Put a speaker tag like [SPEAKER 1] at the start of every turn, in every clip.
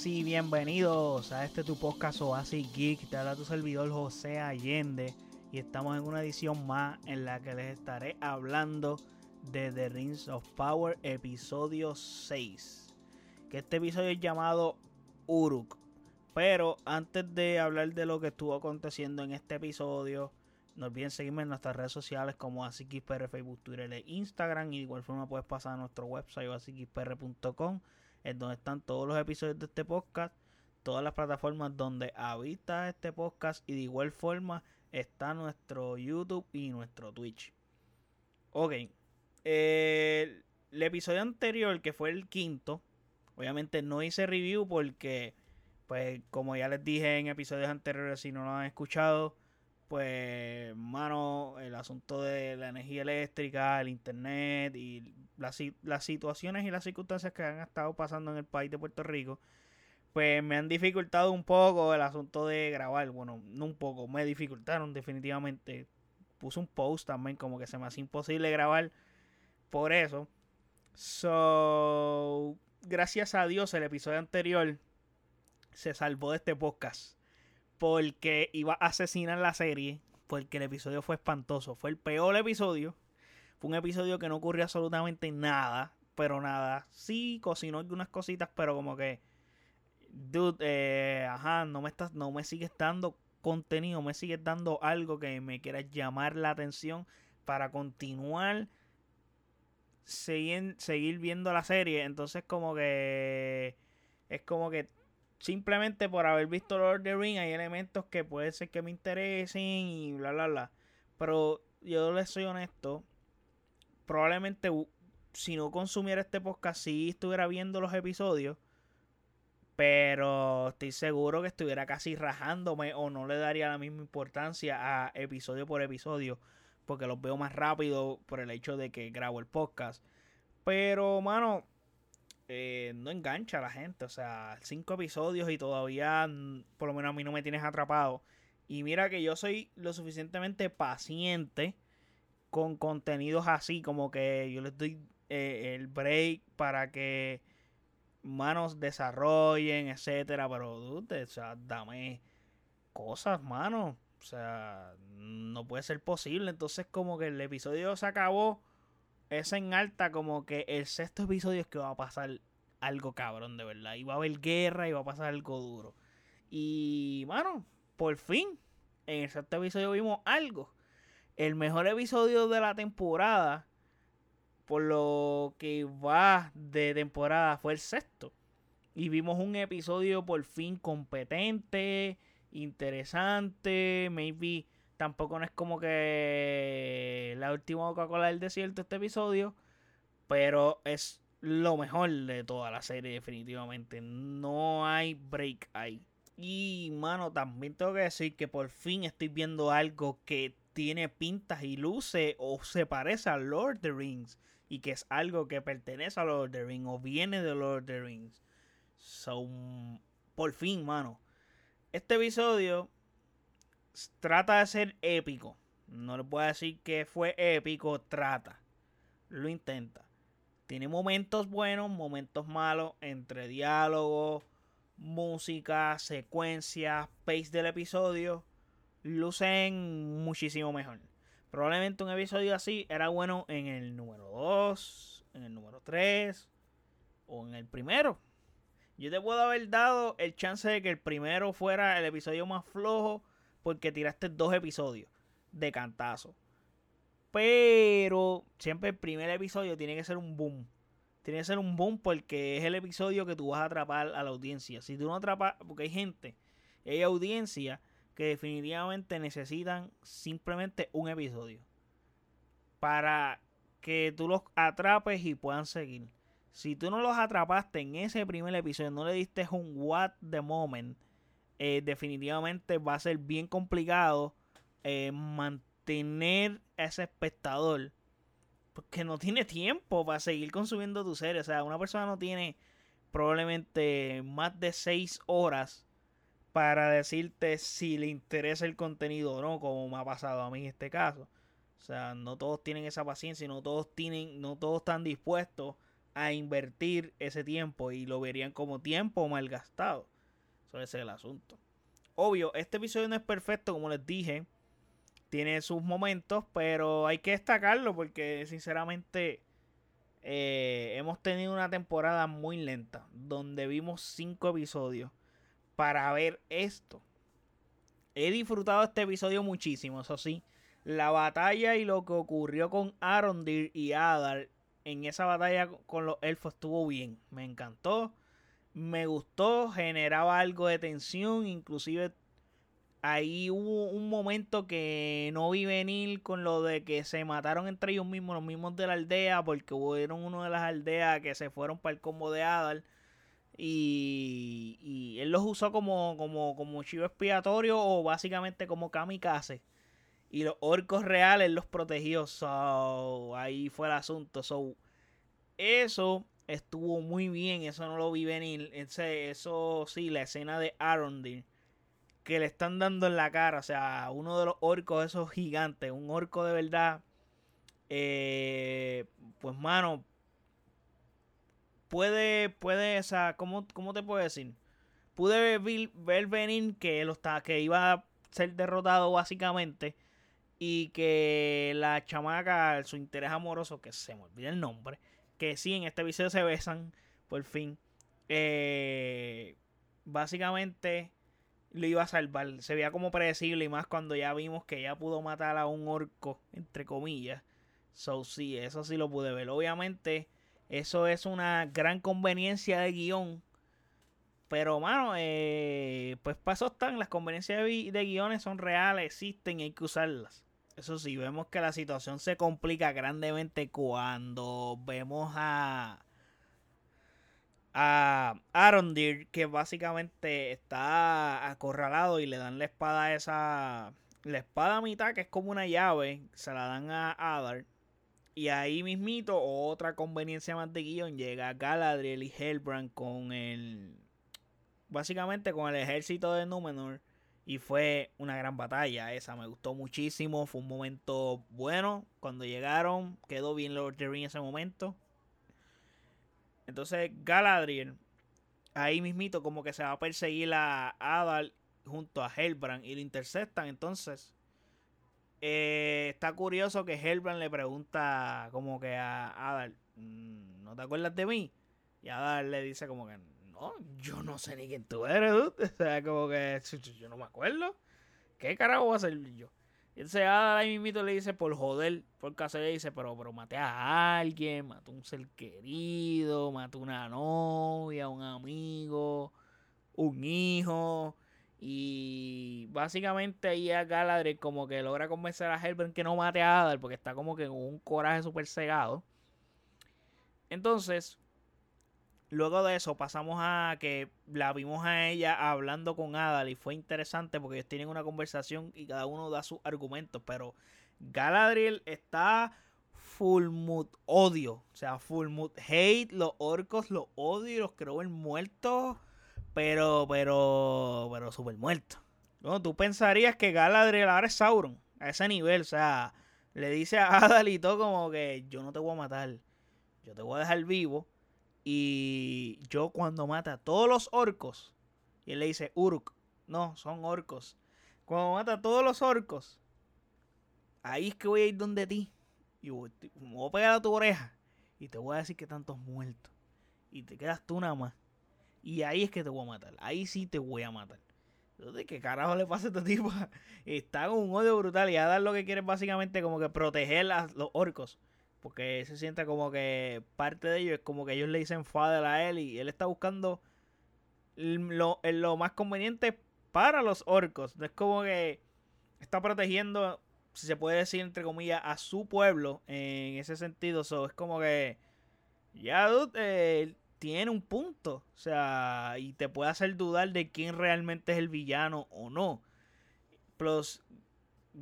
[SPEAKER 1] sí, bienvenidos a este tu podcast Oasis Geek. Te habla tu servidor José Allende y estamos en una edición más en la que les estaré hablando de The Rings of Power episodio 6. Que este episodio es llamado Uruk. Pero antes de hablar de lo que estuvo aconteciendo en este episodio, no olviden seguirme en nuestras redes sociales como AsiKisPR, Facebook, Twitter e Instagram. Y de igual forma puedes pasar a nuestro website asikispr.com en donde están todos los episodios de este podcast, todas las plataformas donde habita este podcast y de igual forma está nuestro YouTube y nuestro Twitch. Ok, el, episodio anterior que fue el quinto, obviamente no hice review porque, pues como ya les dije en episodios anteriores, si no lo han escuchado, pues, mano, el asunto de la energía eléctrica, el internet y las, las situaciones y las circunstancias que han estado pasando en el país de Puerto Rico, pues me han dificultado un poco el asunto de grabar. Bueno, no un poco, me dificultaron definitivamente. Puse un post también como que se me hace imposible grabar por eso. So, gracias a Dios el episodio anterior se salvó de este podcast porque iba a asesinar la serie, porque el episodio fue espantoso. Fue el peor episodio. Fue un episodio que no ocurrió absolutamente nada, pero nada. Sí, cocinó algunas cositas, pero como que, dude, eh, ajá, no me, estás, no me sigues dando contenido, me sigues dando algo que me quiera llamar la atención para continuar seguir, seguir viendo la serie. Entonces como que es como que simplemente por haber visto Lord of the Ring hay elementos que puede ser que me interesen y bla bla bla. Pero yo les soy honesto, probablemente si no consumiera este podcast sí estuviera viendo los episodios, pero estoy seguro que estuviera casi rajándome o no le daría la misma importancia a episodio por episodio, porque los veo más rápido por el hecho de que grabo el podcast. Pero, mano, eh, no engancha a la gente. O sea, cinco episodios y todavía, por lo menos a mí no me tienes atrapado. Y mira que yo soy lo suficientemente paciente con contenidos así, como que yo les doy eh, el break para que manos desarrollen, etcétera. Pero, dude, o sea, dame cosas, mano. O sea, no puede ser posible. Entonces, como que el episodio se acabó es en alta como que el sexto episodio es que va a pasar algo cabrón, de verdad. Y va a haber guerra y va a pasar algo duro. Y, bueno, por fin, en el sexto episodio vimos algo. El mejor episodio de la temporada, por lo que va de temporada, fue el sexto. Y vimos un episodio por fin competente, interesante, maybe Tampoco no es como que la última Coca-Cola del desierto este episodio. Pero es lo mejor de toda la serie, definitivamente. No hay break ahí. Y, mano, también tengo que decir que por fin estoy viendo algo que tiene pintas y luce o se parece a Lord of the Rings. Y que es algo que pertenece a Lord of the Rings o viene de Lord of the Rings. So, por fin, mano. Este episodio trata de ser épico. No le puedo decir que fue épico, trata. Lo intenta. Tiene momentos buenos, momentos malos, entre diálogos, música, secuencias, pace del episodio. Lucen muchísimo mejor. Probablemente un episodio así era bueno en el número 2, en el número 3 o en el primero. Yo te puedo haber dado el chance de que el primero fuera el episodio más flojo porque tiraste dos episodios de cantazo. Pero siempre el primer episodio tiene que ser un boom. Tiene que ser un boom porque es el episodio que tú vas a atrapar a la audiencia. Si tú no atrapas, porque hay gente, hay audiencia que definitivamente necesitan simplemente un episodio para que tú los atrapes y puedan seguir. Si tú no los atrapaste en ese primer episodio, no le diste un what the moment, eh, definitivamente va a ser bien complicado eh, mantener a ese espectador porque no tiene tiempo para seguir consumiendo tu serie. O sea, una persona no tiene probablemente más de 6 horas para decirte si le interesa el contenido o no, como me ha pasado a mí en este caso. O sea, no todos tienen esa paciencia, no todos tienen, no todos están dispuestos a invertir ese tiempo y lo verían como tiempo malgastado. Eso es el asunto. Obvio, este episodio no es perfecto, como les dije. Tiene sus momentos, pero hay que destacarlo porque sinceramente eh, hemos tenido una temporada muy lenta, donde vimos cinco episodios para ver esto. He disfrutado este episodio muchísimo, eso sí. La batalla y lo que ocurrió con Arondir y Adar en esa batalla con los elfos estuvo bien. Me encantó. Me gustó. Generaba algo de tensión. Inclusive ahí hubo un momento que no vi venir con lo de que se mataron entre ellos mismos, los mismos de la aldea, porque hubieron uno de las aldeas que se fueron para el combo de Adal. Y, y él los usó como, como, como chivo expiatorio o básicamente como kamikaze. Y los orcos reales los protegió. So, ahí fue el asunto. So, eso estuvo muy bien. Eso no lo vi venir. Ese, eso sí, la escena de Arondir. Que le están dando en la cara. O sea, uno de los orcos, esos gigantes. Un orco de verdad. Eh, pues, mano. Puede, puede, o sea, ¿cómo, cómo te puedo decir? Pude ver, ver venir que, lo está, que iba a ser derrotado básicamente y que la chamaca, su interés amoroso, que se me olvida el nombre, que sí, en este episodio se besan, por fin, eh, básicamente lo iba a salvar. Se veía como predecible y más cuando ya vimos que ya pudo matar a un orco, entre comillas. So, sí, eso sí lo pude ver. Obviamente, eso es una gran conveniencia de guion. Pero, mano, eh, pues paso están. Las conveniencias de, de guiones son reales, existen y hay que usarlas. Eso sí, vemos que la situación se complica grandemente cuando vemos a a Arondir que básicamente está acorralado y le dan la espada esa la espada a mitad que es como una llave se la dan a Adar. Y ahí mismito otra conveniencia más de guion llega Galadriel y Hellbrand con el básicamente con el ejército de Númenor y fue una gran batalla esa, me gustó muchísimo, fue un momento bueno cuando llegaron, quedó bien Lord of en ese momento. Entonces Galadriel, ahí mismito como que se va a perseguir a Adal junto a Hellbrand y lo interceptan, entonces eh, está curioso que Hellbrand le pregunta como que a Adal, mm, ¿no te acuerdas de mí? Y Adal le dice como que yo no sé ni quién tú eres, O sea, como que yo no me acuerdo. ¿Qué carajo voy a hacer yo? Y entonces ahí mismo le dice por joder, por le dice, pero, pero maté a alguien, mató a un ser querido, mató a una novia, un amigo, un hijo. Y básicamente ahí a Galadriel como que logra convencer a Hellbrand que no mate a Adar porque está como que con un coraje súper cegado. Entonces, Luego de eso pasamos a que la vimos a ella hablando con Adal y fue interesante porque ellos tienen una conversación y cada uno da sus argumentos, pero Galadriel está full mood odio, o sea, full mood hate, los orcos los odio, los creo en muertos, pero, pero, pero súper muertos. No, tú pensarías que Galadriel ahora es Sauron, a ese nivel, o sea, le dice a Adal y todo como que yo no te voy a matar, yo te voy a dejar vivo y yo cuando mata a todos los orcos, y él le dice, Uruk, no, son orcos. Cuando mata a todos los orcos, ahí es que voy a ir donde ti. Y voy, me voy a pegar a tu oreja. Y te voy a decir que tantos muertos. Y te quedas tú nada más. Y ahí es que te voy a matar. Ahí sí te voy a matar. Entonces, ¿qué carajo le pasa a este tipo? Está con un odio brutal y a dar lo que quiere básicamente como que proteger a los orcos. Porque se siente como que parte de ellos es como que ellos le dicen father a él y él está buscando lo, lo más conveniente para los orcos. Es como que está protegiendo, si se puede decir entre comillas, a su pueblo en ese sentido. So, es como que ya eh, tiene un punto. O sea, y te puede hacer dudar de quién realmente es el villano o no. Plus,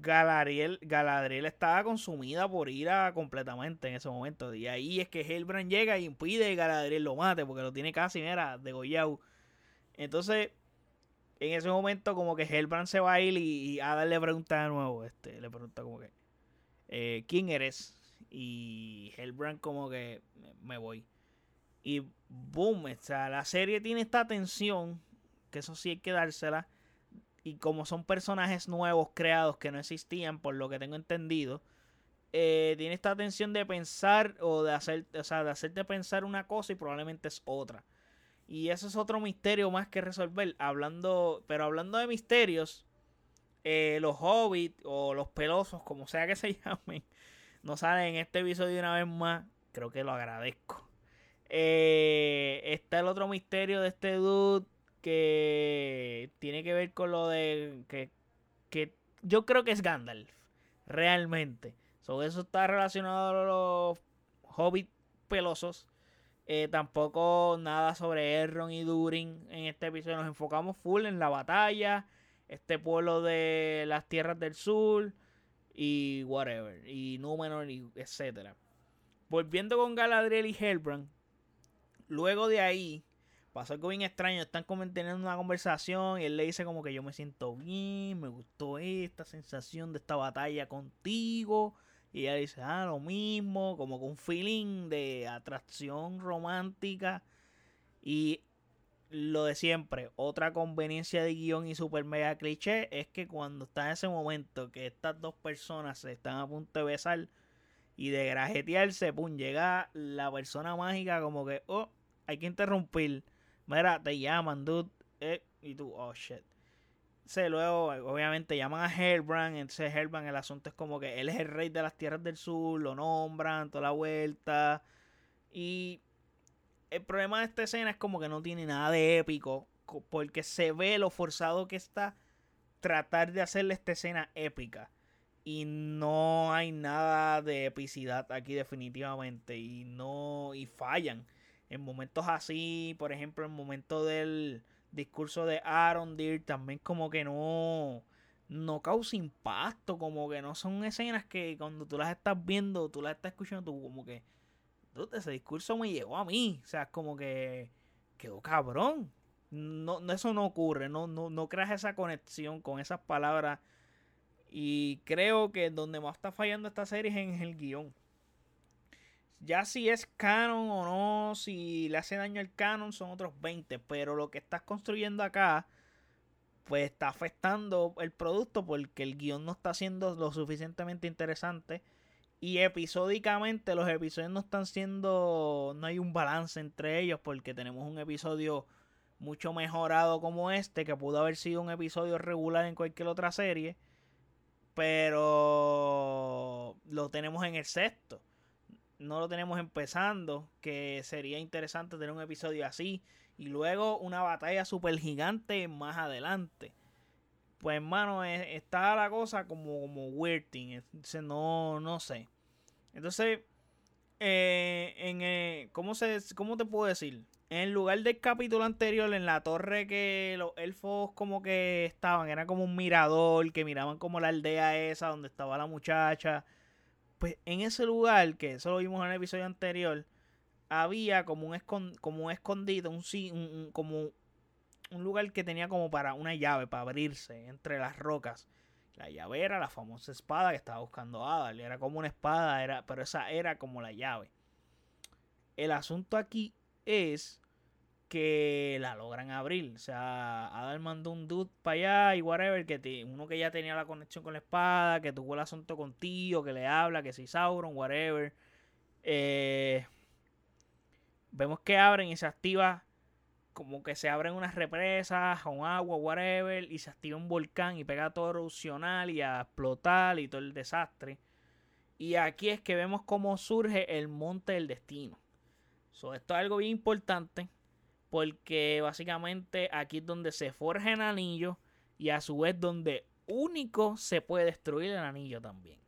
[SPEAKER 1] Galadriel, Galadriel estaba consumida por ira completamente en ese momento. Y ahí es que Hellbrand llega y impide que Galadriel lo mate porque lo tiene casi, mira, degollado. Entonces, en ese momento como que Hellbrand se va a ir y, Ada le pregunta de nuevo, este, le pregunta como que, eh, ¿quién eres? Y Hellbrand como que, me voy. Y boom, o la serie tiene esta tensión, que eso sí hay que dársela. Y como son personajes nuevos creados que no existían, por lo que tengo entendido, eh, tiene esta tensión de pensar o de hacer, o sea, de hacerte pensar una cosa y probablemente es otra. Y eso es otro misterio más que resolver. Hablando, pero hablando de misterios, eh, los hobbits o los pelosos, como sea que se llamen, no salen en este episodio una vez más. Creo que lo agradezco. Eh, está el otro misterio de este dude que tiene que ver con lo de que, que yo creo que es Gandalf, realmente. sobre eso está relacionado a los hobbits pelosos. Eh, tampoco nada sobre Erron y Durin en este episodio. Nos enfocamos full en la batalla este pueblo de las tierras del sur y whatever, y Númenor, y etcétera. Volviendo con Galadriel y Hellbrand, luego de ahí pasó algo bien extraño, están como teniendo una conversación y él le dice como que yo me siento bien, me gustó esta sensación de esta batalla contigo. Y ella dice, ah, lo mismo, como con un feeling de atracción romántica. Y lo de siempre, otra conveniencia de guion y super mega cliché es que cuando está en ese momento que estas dos personas se están a punto de besar y de grajetearse, pum, llega la persona mágica como que, oh, hay que interrumpir. Mira, te llaman, dude. Eh, y tú, oh shit. Luego, obviamente, llaman a Hellbrand. Entonces, Hellbrand, el asunto es como que él es el rey de las tierras del sur. Lo nombran, toda la vuelta. Y el problema de esta escena es como que no tiene nada de épico. Porque se ve lo forzado que está tratar de hacerle esta escena épica. Y no hay nada de epicidad aquí definitivamente. Y no. Y fallan. En momentos así, por ejemplo, en el momento del discurso de Aaron Deer, también como que no. No causa impacto. Como que no son escenas que cuando tú las estás viendo, tú las estás escuchando, tú como que ese discurso me llegó a mí. O sea, como que quedó cabrón. No, eso no ocurre, no, no, no creas esa conexión con esas palabras. Y creo que donde más está fallando esta serie es en el guion. Ya si es canon o no, si le hace daño al canon, son otros 20. Pero lo que estás construyendo acá, pues está afectando el producto porque el guion no está siendo lo suficientemente interesante y episódicamente los episodios no están siendo, no hay un balance entre ellos porque tenemos un episodio mucho mejorado como este, que pudo haber sido un episodio regular en cualquier otra serie, pero lo tenemos en el sexto. No lo tenemos empezando, que sería interesante tener un episodio así. Y luego una batalla super gigante más adelante. Pues hermano, está la cosa como, como weirding. No, no sé. Entonces, eh, en, eh, ¿cómo, se, ¿cómo te puedo decir? En lugar del capítulo anterior, en la torre que los elfos como que estaban, era como un mirador, que miraban como la aldea esa donde estaba la muchacha. Pues en ese lugar, que eso lo vimos en el episodio anterior, había como un, como un escondido, un, un, como un lugar que tenía como para una llave, para abrirse entre las rocas. La llave era la famosa espada que estaba buscando Adal. Era como una espada, era, pero esa era como la llave. El asunto aquí es que la logran abrir. O sea, Adal mandó un dude para allá y whatever, que uno que ya tenía la conexión con la espada, que tuvo el asunto contigo, que le habla, que si Sauron, whatever. Eh, vemos que abren y se activa como que se abren unas represas con agua, whatever, y se activa un volcán y pega todo erupcional y a explotar y todo el desastre. Y aquí es que vemos cómo surge el monte del destino. esto es algo bien importante porque básicamente aquí es donde se forja el anillo y a su vez donde único se puede destruir el anillo también.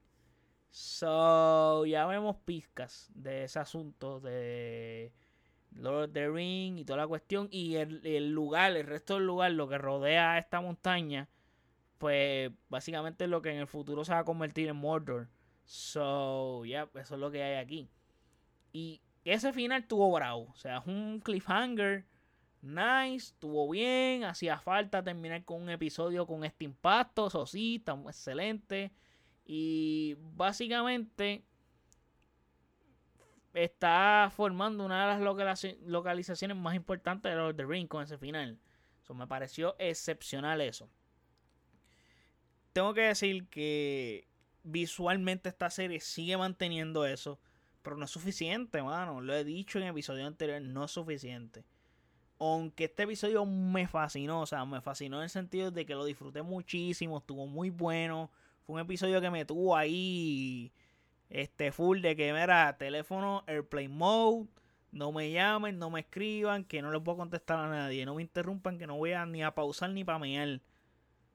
[SPEAKER 1] So, ya vemos pizcas de ese asunto de Lord of the Ring y toda la cuestión. Y el, lugar, el resto del lugar, lo que rodea esta montaña, pues básicamente es lo que en el futuro se va a convertir en Mordor. So, ya, eso es lo que hay aquí. Y ese final tuvo bravo. O sea, es un cliffhanger. Nice, estuvo bien. Hacía falta terminar con un episodio con este impacto. Eso sí, está excelente. Y básicamente está formando una de las localizaciones más importantes de Lord of the Ring con ese final. Eso me pareció excepcional eso. Tengo que decir que visualmente esta serie sigue manteniendo eso. Pero no es suficiente, mano. Lo he dicho en episodios anteriores, no es suficiente. Aunque este episodio me fascinó, o sea, me fascinó en el sentido de que lo disfruté muchísimo, estuvo muy bueno. Fue un episodio que me tuvo ahí, este, full de que, mira, teléfono, airplane mode, no me llamen, no me escriban, que no les puedo contestar a nadie, no me interrumpan, que no voy a ni a pausar ni para mear.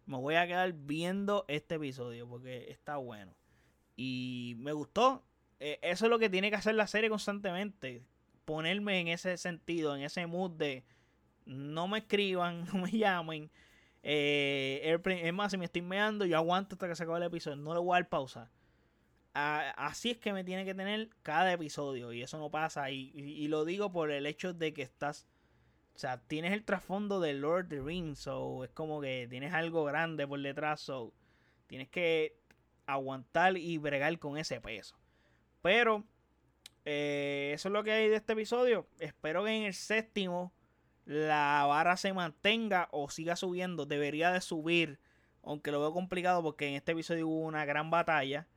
[SPEAKER 1] Me voy a quedar viendo este episodio porque está bueno. Y me gustó. Eh, eso es lo que tiene que hacer la serie constantemente. Ponerme en ese sentido, en ese mood de no me escriban, no me llamen. Eh, es más, si me estoy meando, yo aguanto hasta que se acabe el episodio. No le voy a dar pausa. así es que me tiene que tener cada episodio. Y eso no pasa. Y, lo digo por el hecho de que estás. O sea, tienes el trasfondo de Lord of the Rings. So es como que tienes algo grande por detrás. So tienes que aguantar y bregar con ese peso. Pero eh, eso es lo que hay de este episodio. Espero que en el séptimo la vara se mantenga o siga subiendo. Debería de subir. Aunque lo veo complicado porque en este episodio hubo una gran batalla.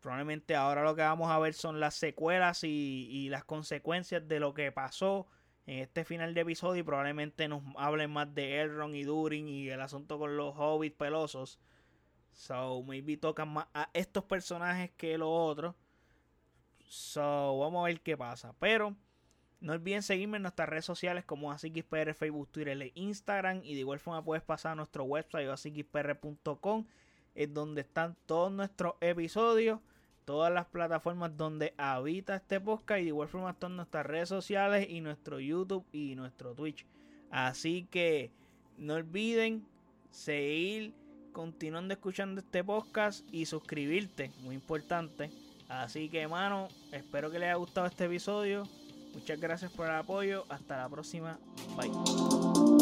[SPEAKER 1] Probablemente ahora lo que vamos a ver son las secuelas y, las consecuencias de lo que pasó en este final de episodio. Y probablemente nos hablen más de Elrond y Durin y el asunto con los hobbits pelosos. So, maybe tocan más a estos personajes que los otros. So, vamos a ver qué pasa. Pero no olviden seguirme en nuestras redes sociales como AsiXPR, Facebook, Twitter e Instagram. Y de igual forma puedes pasar a nuestro website asixpr.com, es donde están todos nuestros episodios, todas las plataformas donde habita este podcast. Y de igual forma están nuestras redes sociales y nuestro YouTube y nuestro Twitch. Así que no olviden seguir continuando escuchando este podcast y suscribirte, muy importante. Así que, hermano, espero que les haya gustado este episodio. Muchas gracias por el apoyo. Hasta la próxima. Bye.